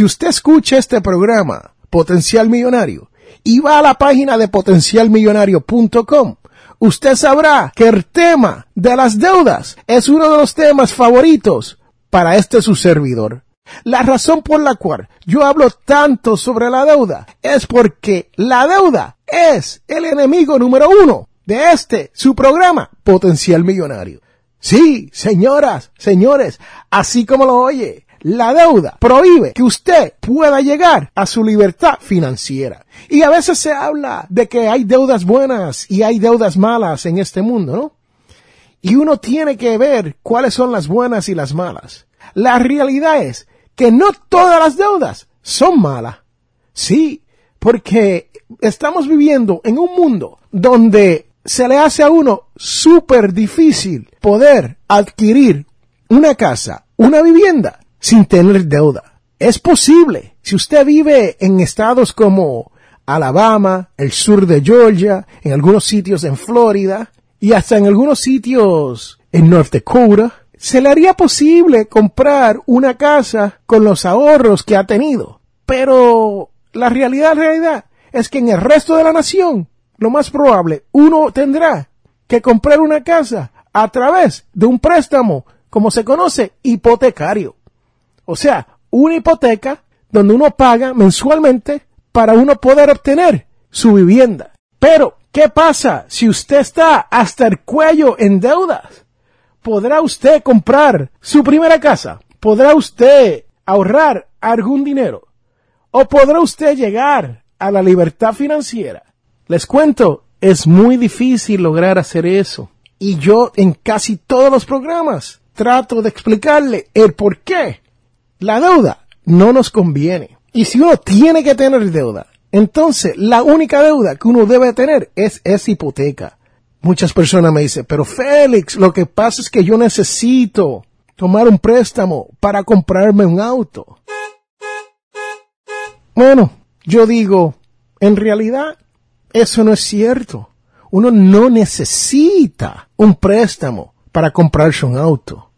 Si usted escucha este programa, Potencial Millonario, y va a la página de potencialmillonario.com, usted sabrá que el tema de las deudas es uno de los temas favoritos para este su servidor. La razón por la cual yo hablo tanto sobre la deuda es porque la deuda es el enemigo número uno de este, su programa, Potencial Millonario. Sí, señoras, señores, así como lo oye, la deuda prohíbe que usted pueda llegar a su libertad financiera. Y a veces se habla de que hay deudas buenas y hay deudas malas en este mundo, ¿no? Y uno tiene que ver cuáles son las buenas y las malas. La realidad es que no todas las deudas son malas. Sí, porque estamos viviendo en un mundo donde se le hace a uno súper difícil poder adquirir una casa, una vivienda, sin tener deuda. Es posible. Si usted vive en estados como Alabama, el sur de Georgia, en algunos sitios en Florida y hasta en algunos sitios en North Dakota, se le haría posible comprar una casa con los ahorros que ha tenido. Pero la realidad, la realidad es que en el resto de la nación, lo más probable, uno tendrá que comprar una casa a través de un préstamo, como se conoce, hipotecario. O sea, una hipoteca donde uno paga mensualmente para uno poder obtener su vivienda. Pero, ¿qué pasa si usted está hasta el cuello en deudas? ¿Podrá usted comprar su primera casa? ¿Podrá usted ahorrar algún dinero? ¿O podrá usted llegar a la libertad financiera? Les cuento, es muy difícil lograr hacer eso. Y yo en casi todos los programas trato de explicarle el por qué la deuda no nos conviene. Y si uno tiene que tener deuda, entonces la única deuda que uno debe tener es esa hipoteca. Muchas personas me dicen, pero Félix, lo que pasa es que yo necesito tomar un préstamo para comprarme un auto. Bueno, yo digo, en realidad eso no es cierto. Uno no necesita un préstamo para comprarse un auto.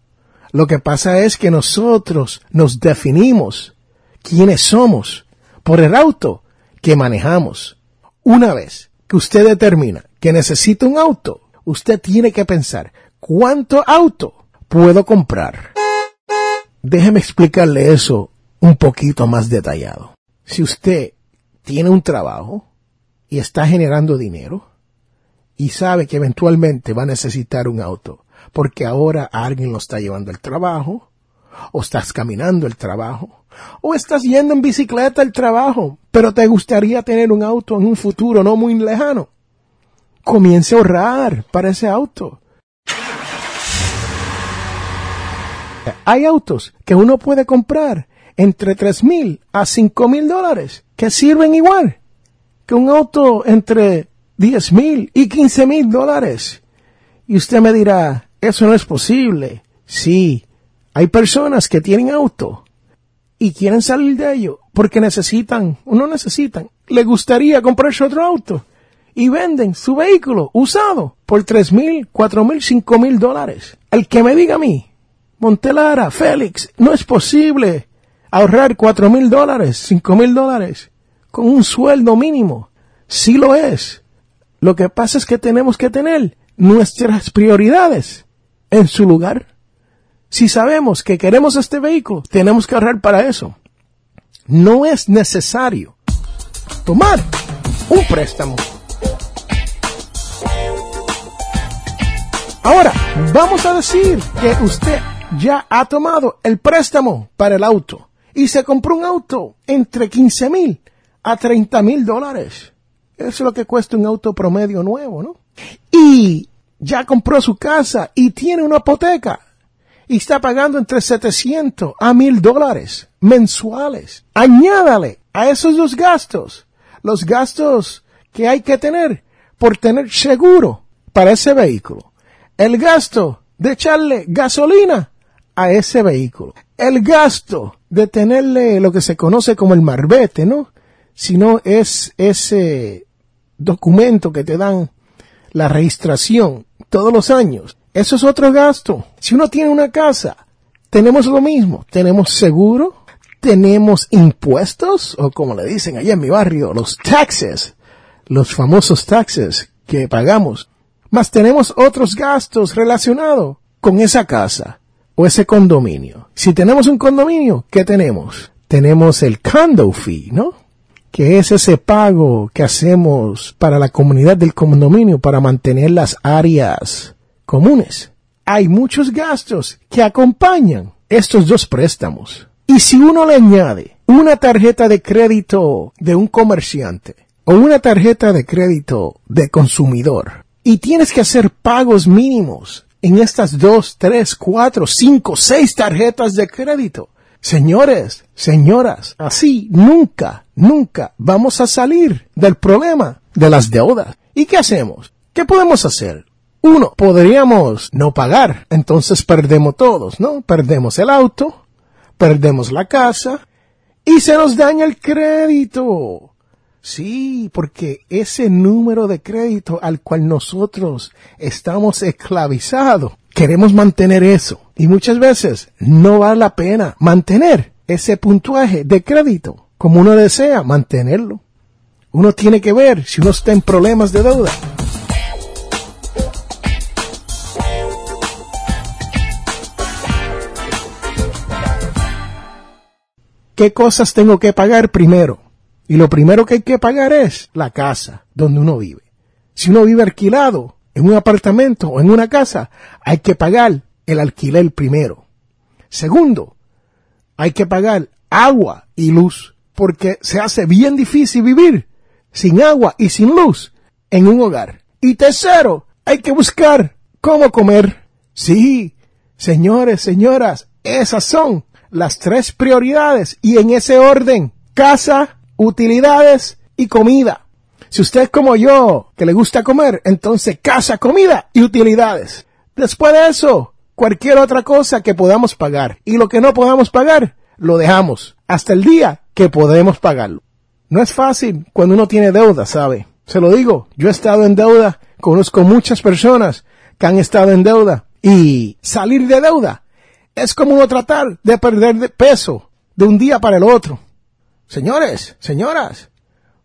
Lo que pasa es que nosotros nos definimos quiénes somos por el auto que manejamos. Una vez que usted determina que necesita un auto, usted tiene que pensar, ¿cuánto auto puedo comprar? Déjeme explicarle eso un poquito más detallado. Si usted tiene un trabajo y está generando dinero y sabe que eventualmente va a necesitar un auto porque ahora alguien lo está llevando al trabajo o estás caminando el trabajo o estás yendo en bicicleta al trabajo, pero te gustaría tener un auto en un futuro no muy lejano comience a ahorrar para ese auto. Hay autos que uno puede comprar entre tres mil a cinco mil dólares que sirven igual que un auto entre diez mil y quince mil dólares. Y usted me dirá, eso no es posible. Sí, hay personas que tienen auto y quieren salir de ello porque necesitan, o no necesitan, le gustaría comprarse otro auto y venden su vehículo usado por tres mil, cuatro mil, cinco mil dólares. El que me diga a mí, Montelara, Félix, no es posible ahorrar cuatro mil dólares, cinco mil dólares con un sueldo mínimo. Sí lo es. Lo que pasa es que tenemos que tener nuestras prioridades en su lugar. Si sabemos que queremos este vehículo, tenemos que ahorrar para eso. No es necesario tomar un préstamo. Ahora, vamos a decir que usted ya ha tomado el préstamo para el auto y se compró un auto entre 15 mil a 30 mil dólares. Eso es lo que cuesta un auto promedio nuevo, ¿no? Y ya compró su casa y tiene una hipoteca y está pagando entre 700 a 1000 dólares mensuales. Añádale a esos dos gastos los gastos que hay que tener por tener seguro para ese vehículo. El gasto de echarle gasolina a ese vehículo. El gasto de tenerle lo que se conoce como el marbete, ¿no? Si no es ese documento que te dan la registración todos los años. Eso es otro gasto. Si uno tiene una casa, tenemos lo mismo. Tenemos seguro, tenemos impuestos, o como le dicen allá en mi barrio, los taxes, los famosos taxes que pagamos. Más tenemos otros gastos relacionados con esa casa o ese condominio. Si tenemos un condominio, ¿qué tenemos? Tenemos el condo fee, ¿no? Que es ese pago que hacemos para la comunidad del condominio para mantener las áreas comunes. Hay muchos gastos que acompañan estos dos préstamos. Y si uno le añade una tarjeta de crédito de un comerciante o una tarjeta de crédito de consumidor y tienes que hacer pagos mínimos en estas dos, tres, cuatro, cinco, seis tarjetas de crédito. Señores, señoras, así nunca, nunca vamos a salir del problema de las deudas. ¿Y qué hacemos? ¿Qué podemos hacer? Uno, podríamos no pagar, entonces perdemos todos, ¿no? Perdemos el auto, perdemos la casa y se nos daña el crédito. Sí, porque ese número de crédito al cual nosotros estamos esclavizados, queremos mantener eso. Y muchas veces no vale la pena mantener ese puntuaje de crédito como uno desea mantenerlo. Uno tiene que ver si uno está en problemas de deuda. ¿Qué cosas tengo que pagar primero? Y lo primero que hay que pagar es la casa donde uno vive. Si uno vive alquilado en un apartamento o en una casa, hay que pagar el alquiler primero. Segundo, hay que pagar agua y luz, porque se hace bien difícil vivir sin agua y sin luz en un hogar. Y tercero, hay que buscar cómo comer. Sí, señores, señoras, esas son las tres prioridades y en ese orden. Casa, utilidades y comida. Si usted es como yo, que le gusta comer, entonces casa, comida y utilidades. Después de eso, cualquier otra cosa que podamos pagar. Y lo que no podamos pagar, lo dejamos hasta el día que podemos pagarlo. No es fácil cuando uno tiene deuda, ¿sabe? Se lo digo, yo he estado en deuda, conozco muchas personas que han estado en deuda y salir de deuda es como uno tratar de perder peso de un día para el otro. Señores, señoras,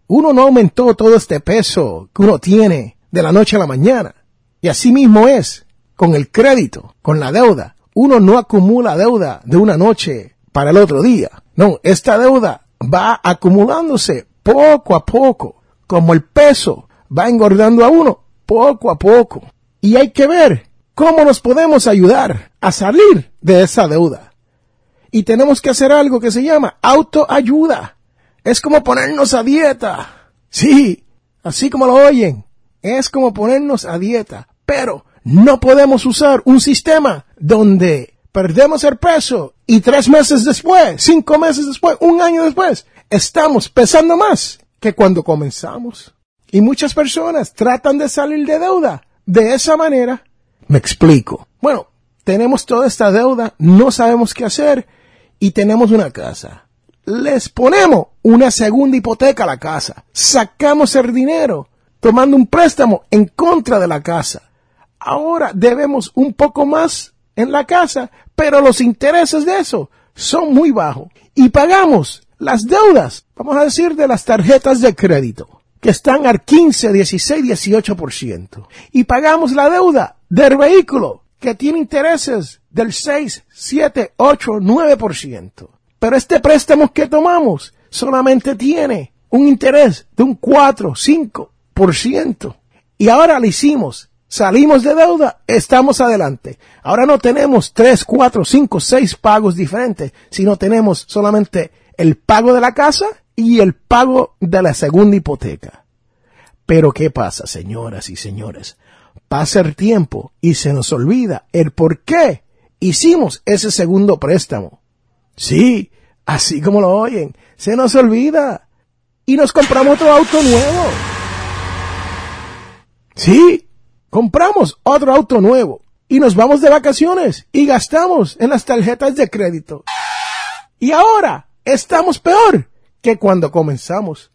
uno no aumentó todo este peso que uno tiene de la noche a la mañana. Y así mismo es con el crédito, con la deuda. Uno no acumula deuda de una noche para el otro día. No, esta deuda va acumulándose poco a poco, como el peso va engordando a uno poco a poco. Y hay que ver cómo nos podemos ayudar a salir de esa deuda. Y tenemos que hacer algo que se llama autoayuda. Es como ponernos a dieta. Sí, así como lo oyen. Es como ponernos a dieta. Pero no podemos usar un sistema donde perdemos el peso y tres meses después, cinco meses después, un año después, estamos pesando más que cuando comenzamos. Y muchas personas tratan de salir de deuda de esa manera. Me explico. Bueno, tenemos toda esta deuda, no sabemos qué hacer y tenemos una casa les ponemos una segunda hipoteca a la casa. Sacamos el dinero tomando un préstamo en contra de la casa. Ahora debemos un poco más en la casa, pero los intereses de eso son muy bajos. Y pagamos las deudas, vamos a decir, de las tarjetas de crédito, que están al 15, 16, 18%. Y pagamos la deuda del vehículo, que tiene intereses del 6, 7, 8, 9%. Pero este préstamo que tomamos solamente tiene un interés de un 4, 5%. Y ahora lo hicimos. Salimos de deuda, estamos adelante. Ahora no tenemos 3, 4, 5, 6 pagos diferentes, sino tenemos solamente el pago de la casa y el pago de la segunda hipoteca. Pero ¿qué pasa, señoras y señores? Pasa el tiempo y se nos olvida el por qué hicimos ese segundo préstamo. Sí, así como lo oyen, se nos olvida. Y nos compramos otro auto nuevo. Sí, compramos otro auto nuevo. Y nos vamos de vacaciones y gastamos en las tarjetas de crédito. Y ahora estamos peor que cuando comenzamos.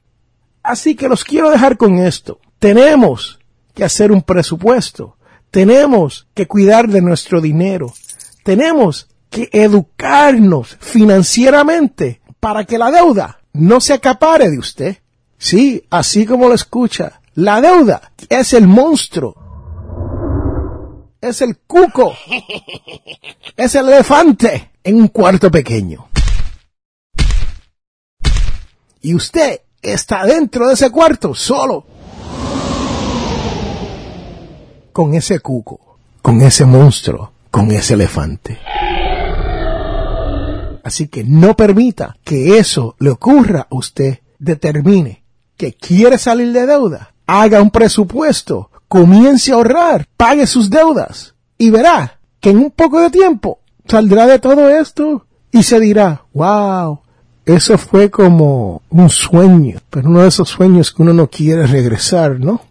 Así que los quiero dejar con esto. Tenemos que hacer un presupuesto. Tenemos que cuidar de nuestro dinero. Tenemos que educarnos financieramente para que la deuda no se acapare de usted. Sí, así como lo escucha, la deuda es el monstruo. Es el cuco. Es el elefante en un cuarto pequeño. Y usted está dentro de ese cuarto solo. Con ese cuco, con ese monstruo, con ese elefante. Así que no permita que eso le ocurra a usted. Determine que quiere salir de deuda. Haga un presupuesto. Comience a ahorrar. Pague sus deudas. Y verá que en un poco de tiempo saldrá de todo esto y se dirá, wow, eso fue como un sueño, pero uno de esos sueños que uno no quiere regresar, ¿no?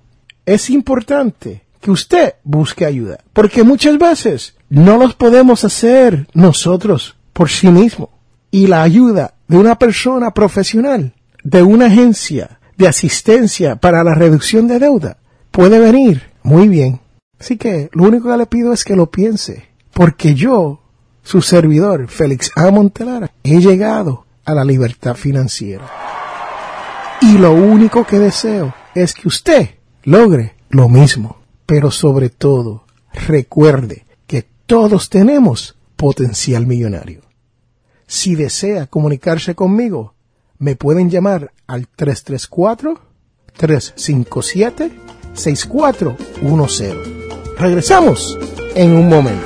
Es importante que usted busque ayuda, porque muchas veces no los podemos hacer nosotros por sí mismo. Y la ayuda de una persona profesional, de una agencia de asistencia para la reducción de deuda, puede venir muy bien. Así que lo único que le pido es que lo piense, porque yo, su servidor, Félix A. Montelara, he llegado a la libertad financiera. Y lo único que deseo es que usted logre lo mismo. Pero sobre todo, recuerde que todos tenemos potencial millonario. Si desea comunicarse conmigo, me pueden llamar al 334-357-6410. Regresamos en un momento.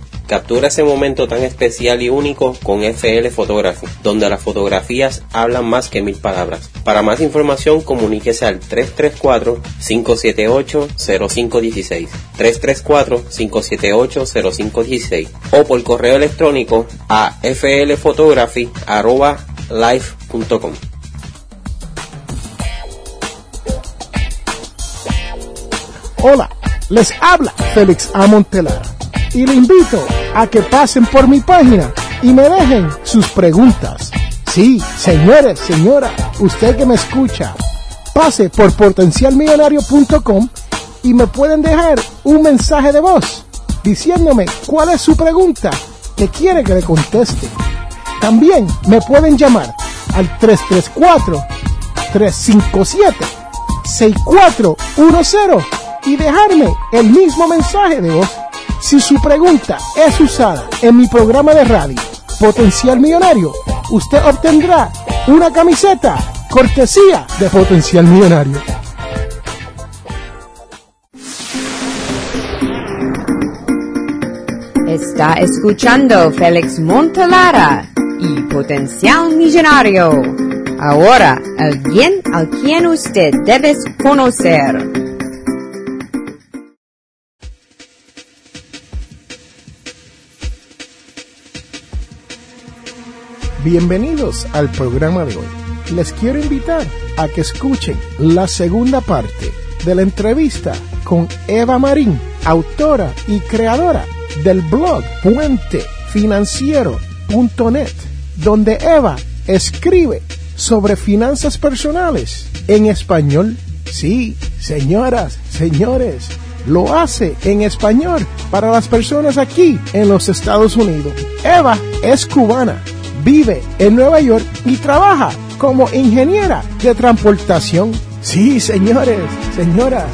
Captura ese momento tan especial y único con FL Photography, donde las fotografías hablan más que mil palabras. Para más información, comuníquese al 334-578-0516, 334-578-0516 o por correo electrónico a flphotography.life.com. Hola, les habla Félix A. Y le invito a que pasen por mi página y me dejen sus preguntas. Sí, señores, señora, usted que me escucha, pase por potencialmillonario.com y me pueden dejar un mensaje de voz diciéndome cuál es su pregunta que quiere que le conteste. También me pueden llamar al 334-357-6410 y dejarme el mismo mensaje de voz. Si su pregunta es usada en mi programa de radio Potencial Millonario, usted obtendrá una camiseta cortesía de Potencial Millonario. Está escuchando Félix Montelara y Potencial Millonario. Ahora, alguien al quien usted debe conocer. Bienvenidos al programa de hoy. les quiero invitar a que escuchen la segunda parte de la entrevista con Eva Marín, autora y creadora del blog puentefinanciero.net, donde Eva escribe sobre finanzas personales en español. Sí, señoras, señores, lo hace en español para las personas aquí en los Estados Unidos. Eva es cubana, vive en Nueva York y trabaja como ingeniera de transportación. Sí, señores, señoras,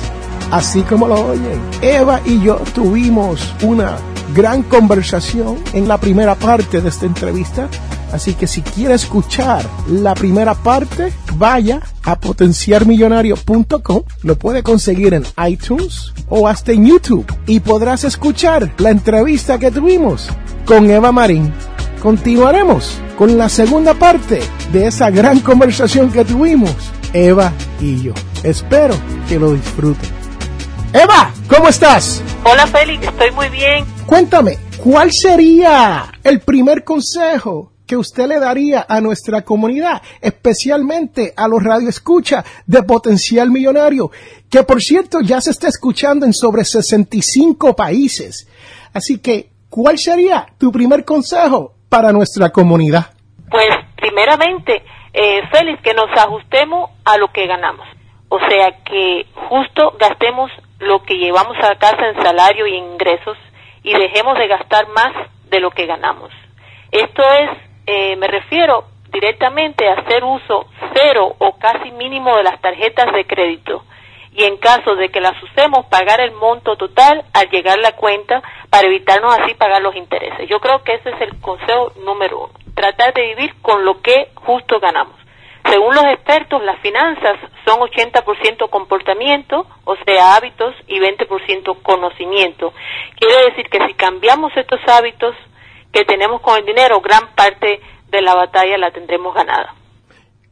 así como lo oyen, Eva y yo tuvimos una gran conversación en la primera parte de esta entrevista. Así que si quiere escuchar la primera parte, vaya a potenciarmillonario.com. Lo puede conseguir en iTunes o hasta en YouTube y podrás escuchar la entrevista que tuvimos con Eva Marín. Continuaremos con la segunda parte de esa gran conversación que tuvimos Eva y yo. Espero que lo disfruten. Eva, ¿cómo estás? Hola Félix, estoy muy bien. Cuéntame, ¿cuál sería el primer consejo que usted le daría a nuestra comunidad, especialmente a los radioescuchas de Potencial Millonario, que por cierto ya se está escuchando en sobre 65 países? Así que, ¿cuál sería tu primer consejo para nuestra comunidad? Pues, primeramente, eh, Félix, que nos ajustemos a lo que ganamos. O sea, que justo gastemos lo que llevamos a casa en salario y ingresos y dejemos de gastar más de lo que ganamos. Esto es, eh, me refiero directamente a hacer uso cero o casi mínimo de las tarjetas de crédito y en caso de que las usemos pagar el monto total al llegar la cuenta para evitarnos así pagar los intereses. Yo creo que ese es el consejo número uno, tratar de vivir con lo que justo ganamos. Según los expertos, las finanzas son 80% comportamiento, o sea, hábitos, y 20% conocimiento. Quiere decir que si cambiamos estos hábitos que tenemos con el dinero, gran parte de la batalla la tendremos ganada.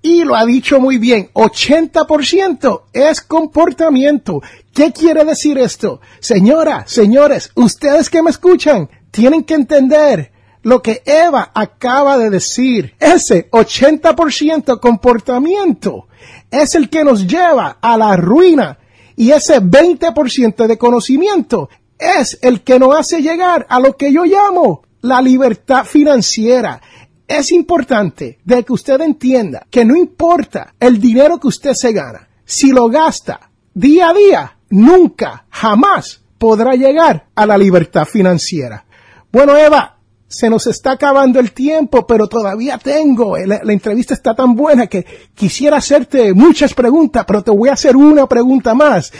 Y lo ha dicho muy bien, 80% es comportamiento. ¿Qué quiere decir esto? Señora, señores, ustedes que me escuchan, tienen que entender lo que Eva acaba de decir. Ese 80% comportamiento es el que nos lleva a la ruina y ese 20% de conocimiento es el que nos hace llegar a lo que yo llamo la libertad financiera. Es importante de que usted entienda que no importa el dinero que usted se gana, si lo gasta día a día, nunca, jamás podrá llegar a la libertad financiera. Bueno, Eva, se nos está acabando el tiempo, pero todavía tengo, la, entrevista está tan buena que quisiera hacerte muchas preguntas, pero te voy a hacer una pregunta más.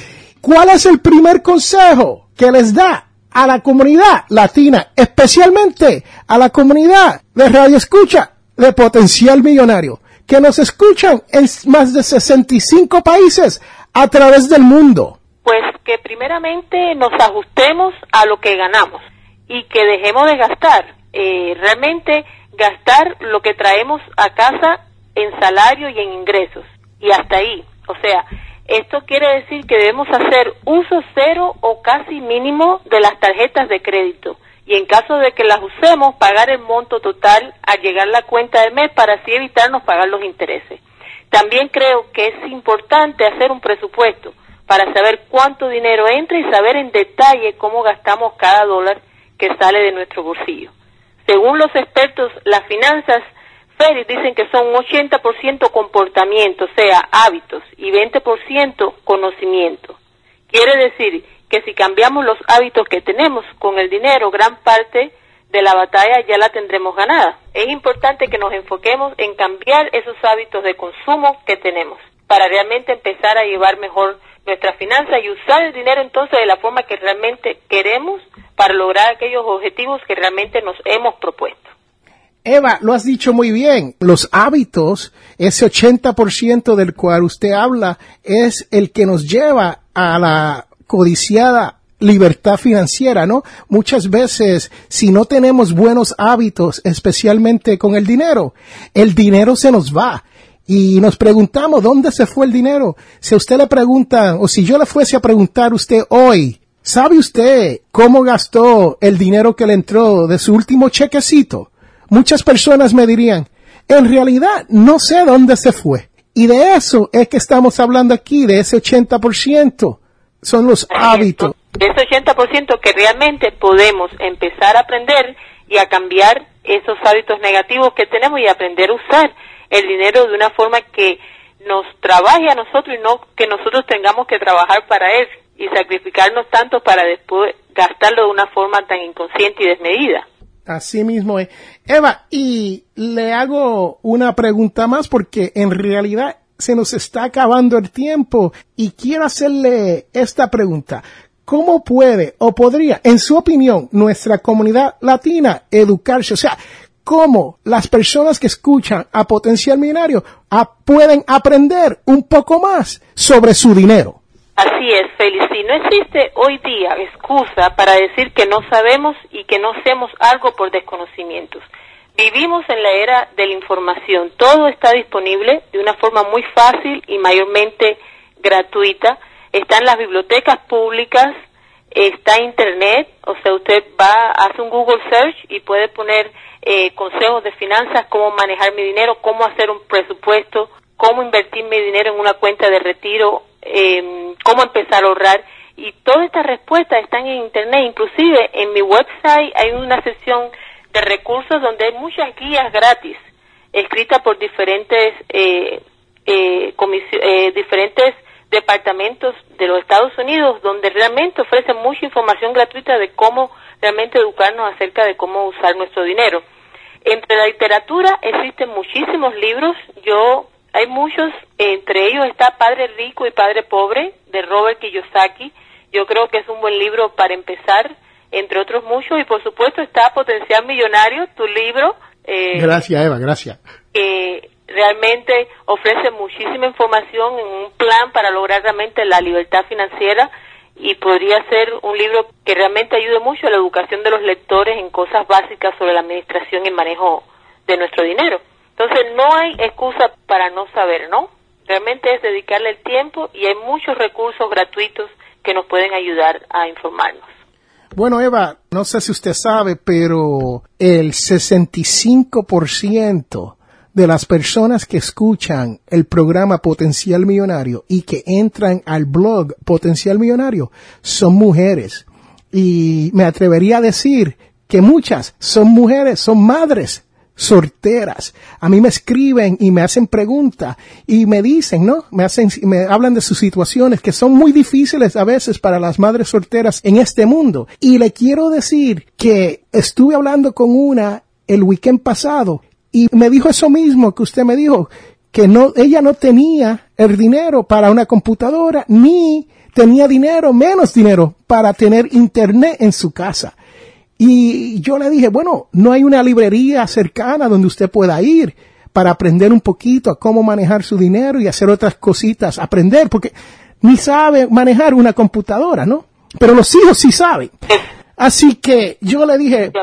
¿Cuál es el primer consejo que les da a la comunidad latina, especialmente a la comunidad de Radio Escucha de Potencial Millonario, que nos escuchan en más de 65 países a través del mundo? Pues que primeramente nos ajustemos a lo que ganamos y que dejemos de gastar. Eh, realmente gastar lo que traemos a casa en salario y en ingresos. Y hasta ahí. O sea, esto quiere decir que debemos hacer uso cero o casi mínimo de las tarjetas de crédito. Y en caso de que las usemos, pagar el monto total al llegar la cuenta de mes para así evitarnos pagar los intereses. También creo que es importante hacer un presupuesto para saber cuánto dinero entra y saber en detalle cómo gastamos cada dólar que sale de nuestro bolsillo. Según los expertos, las finanzas, Félix, dicen que son un 80% comportamiento, o sea, hábitos, y 20% conocimiento. Quiere decir que si cambiamos los hábitos que tenemos con el dinero, gran parte de la batalla ya la tendremos ganada. Es importante que nos enfoquemos en cambiar esos hábitos de consumo que tenemos para realmente empezar a llevar mejor nuestra finanza y usar el dinero entonces de la forma que realmente queremos para lograr aquellos objetivos que realmente nos hemos propuesto. Eva, lo has dicho muy bien. Los hábitos, ese 80% del cual usted habla, es el que nos lleva a la codiciada libertad financiera, ¿no? Muchas veces, si no tenemos buenos hábitos, especialmente con el dinero, el dinero se nos va. Y nos preguntamos, ¿dónde se fue el dinero? Si a usted le preguntan, o si yo le fuese a preguntar a usted hoy, ¿Sabe usted cómo gastó el dinero que le entró de su último chequecito? Muchas personas me dirían, en realidad no sé dónde se fue. Y de eso es que estamos hablando aquí, de ese 80%. Son los hábitos. De ese 80% que realmente podemos empezar a aprender y a cambiar esos hábitos negativos que tenemos y aprender a usar el dinero de una forma que nos trabaje a nosotros y no que nosotros tengamos que trabajar para él y sacrificarnos tanto para después gastarlo de una forma tan inconsciente y desmedida. Así mismo es. Eva, y le hago una pregunta más porque en realidad se nos está acabando el tiempo y quiero hacerle esta pregunta. ¿Cómo puede o podría, en su opinión, nuestra comunidad latina educarse? O sea, ¿cómo las personas que escuchan a Potencial Millonario pueden aprender un poco más sobre su dinero? Así es, Felici. No existe hoy día excusa para decir que no sabemos y que no hacemos algo por desconocimientos. Vivimos en la era de la información. Todo está disponible de una forma muy fácil y mayormente gratuita. Está en las bibliotecas públicas, está Internet, o sea, usted va, hace un Google Search y puede poner eh, consejos de finanzas, cómo manejar mi dinero, cómo hacer un presupuesto, cómo invertir mi dinero en una cuenta de retiro eh, cómo empezar a ahorrar. Y todas estas respuestas están en Internet. Inclusive en mi website hay una sección de recursos donde hay muchas guías gratis escritas por diferentes, eh, eh, eh, diferentes departamentos de los Estados Unidos donde realmente ofrecen mucha información gratuita de cómo realmente educarnos acerca de cómo usar nuestro dinero. Entre la literatura existen muchísimos libros. Yo hay muchos, entre ellos está Padre Rico y Padre Pobre de Robert Kiyosaki. Yo creo que es un buen libro para empezar, entre otros muchos. Y por supuesto está Potencial Millonario, tu libro. Eh, gracias, Eva, gracias. Que realmente ofrece muchísima información en un plan para lograr realmente la libertad financiera y podría ser un libro que realmente ayude mucho a la educación de los lectores en cosas básicas sobre la administración y manejo de nuestro dinero. Entonces no hay excusa para no saber, ¿no? Realmente es dedicarle el tiempo y hay muchos recursos gratuitos que nos pueden ayudar a informarnos. Bueno, Eva, no sé si usted sabe, pero el 65% de las personas que escuchan el programa Potencial Millonario y que entran al blog Potencial Millonario son mujeres. Y me atrevería a decir que muchas son mujeres, son madres sorteras. A mí me escriben y me hacen preguntas y me dicen, ¿no? Me hacen, me hablan de sus situaciones que son muy difíciles a veces para las madres solteras en este mundo. Y le quiero decir que estuve hablando con una el weekend pasado y me dijo eso mismo que usted me dijo, que no, ella no tenía el dinero para una computadora ni tenía dinero, menos dinero para tener internet en su casa. Y yo le dije, bueno, no hay una librería cercana donde usted pueda ir para aprender un poquito a cómo manejar su dinero y hacer otras cositas, aprender, porque ni sabe manejar una computadora, ¿no? Pero los hijos sí saben. Así que yo le dije,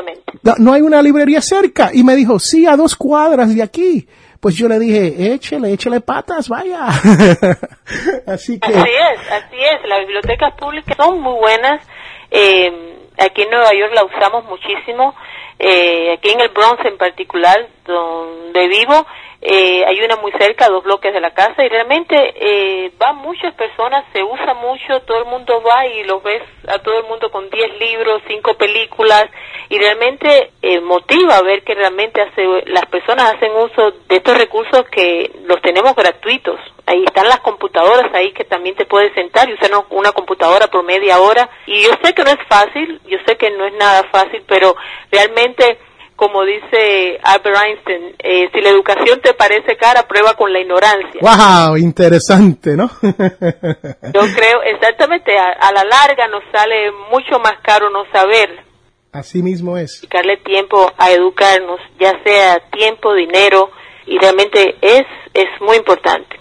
no hay una librería cerca. Y me dijo, sí, a dos cuadras de aquí. Pues yo le dije, échele, échele patas, vaya. así que. Así es, así es. Las bibliotecas públicas son muy buenas. Eh, Aquí en Nueva York la usamos muchísimo. Eh, aquí en el Bronx en particular, donde vivo, eh, hay una muy cerca, dos bloques de la casa, y realmente eh, van muchas personas, se usa mucho, todo el mundo va y lo ves a todo el mundo con 10 libros, 5 películas, y realmente eh, motiva ver que realmente hace, las personas hacen uso de estos recursos que los tenemos gratuitos. Ahí están las computadoras ahí que también te puedes sentar y usar una computadora por media hora. Y yo sé que no es fácil, yo sé que no es nada fácil, pero realmente como dice Albert Einstein, eh, si la educación te parece cara, prueba con la ignorancia. ¡Wow! Interesante, ¿no? Yo creo, exactamente, a, la larga nos sale mucho más caro no saber. Así mismo es. Dedicarle tiempo a educarnos, ya sea tiempo, dinero, y realmente es, es muy importante.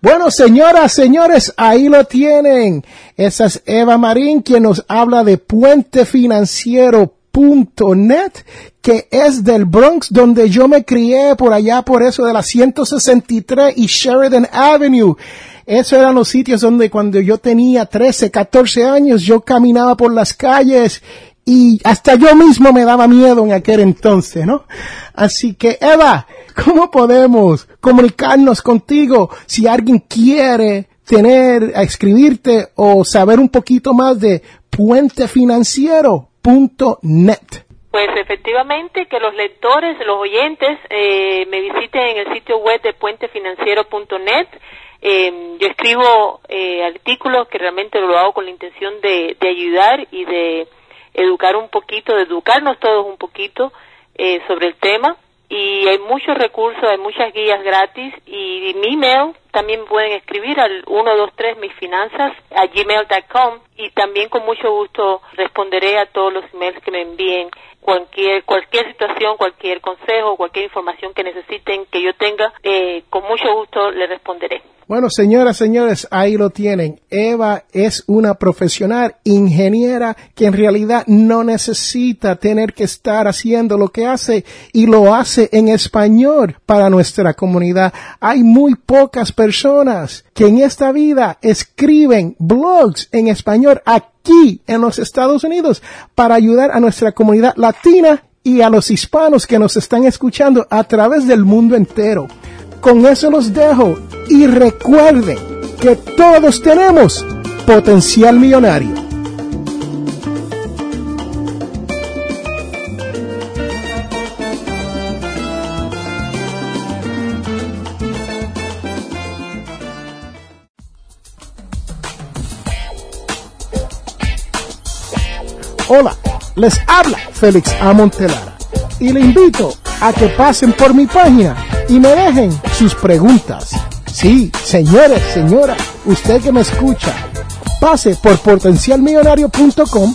Bueno, señoras, señores, ahí lo tienen. Esa es Eva Marín quien nos habla de puente financiero net que es del Bronx, donde yo me crié por allá, por eso de la 163 y Sheridan Avenue. Esos eran los sitios donde cuando yo tenía 13, 14 años, yo caminaba por las calles y hasta yo mismo me daba miedo en aquel entonces, ¿no? Así que, Eva, ¿Cómo podemos comunicarnos contigo si alguien quiere tener, a escribirte o saber un poquito más de puentefinanciero.net? Pues efectivamente que los lectores, los oyentes, eh, me visiten en el sitio web de puentefinanciero.net. Eh, yo escribo eh, artículos que realmente lo hago con la intención de, de ayudar y de educar un poquito, de educarnos todos un poquito eh, sobre el tema y hay muchos recursos, hay muchas guías gratis y mi email también pueden escribir al 123 mis finanzas a gmail.com y también con mucho gusto responderé a todos los emails que me envíen cualquier cualquier situación, cualquier consejo, cualquier información que necesiten que yo tenga, eh, con mucho gusto le responderé. Bueno, señoras, señores, ahí lo tienen. Eva es una profesional ingeniera que en realidad no necesita tener que estar haciendo lo que hace y lo hace en español para nuestra comunidad. Hay muy pocas personas que en esta vida escriben blogs en español aquí en los Estados Unidos para ayudar a nuestra comunidad latina y a los hispanos que nos están escuchando a través del mundo entero. Con eso los dejo y recuerden que todos tenemos potencial millonario. Hola, les habla Félix Amontelara y le invito a que pasen por mi página y me dejen sus preguntas. Sí, señores, señora, usted que me escucha, pase por potencialmillonario.com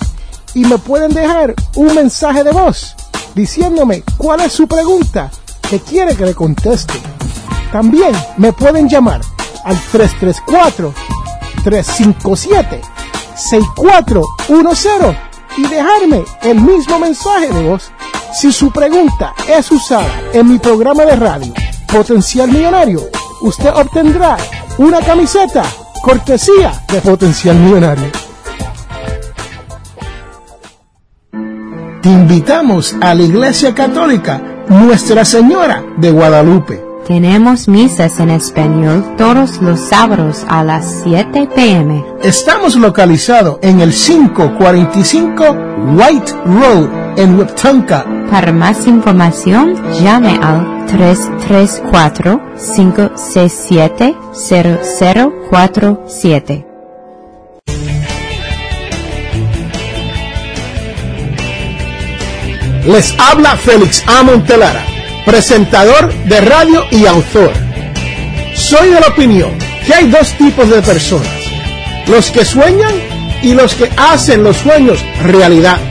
y me pueden dejar un mensaje de voz diciéndome cuál es su pregunta que quiere que le conteste. También me pueden llamar al 334-357-6410 y dejarme el mismo mensaje de voz si su pregunta es usada en mi programa de radio Potencial Millonario, usted obtendrá una camiseta cortesía de Potencial Millonario. Te invitamos a la Iglesia Católica Nuestra Señora de Guadalupe. Tenemos misas en español todos los sábados a las 7 pm. Estamos localizados en el 545 White Road en Wiptonka. Para más información, llame al 334-567-0047. Les habla Félix A. Montelara, presentador de radio y autor. Soy de la opinión que hay dos tipos de personas, los que sueñan y los que hacen los sueños realidad.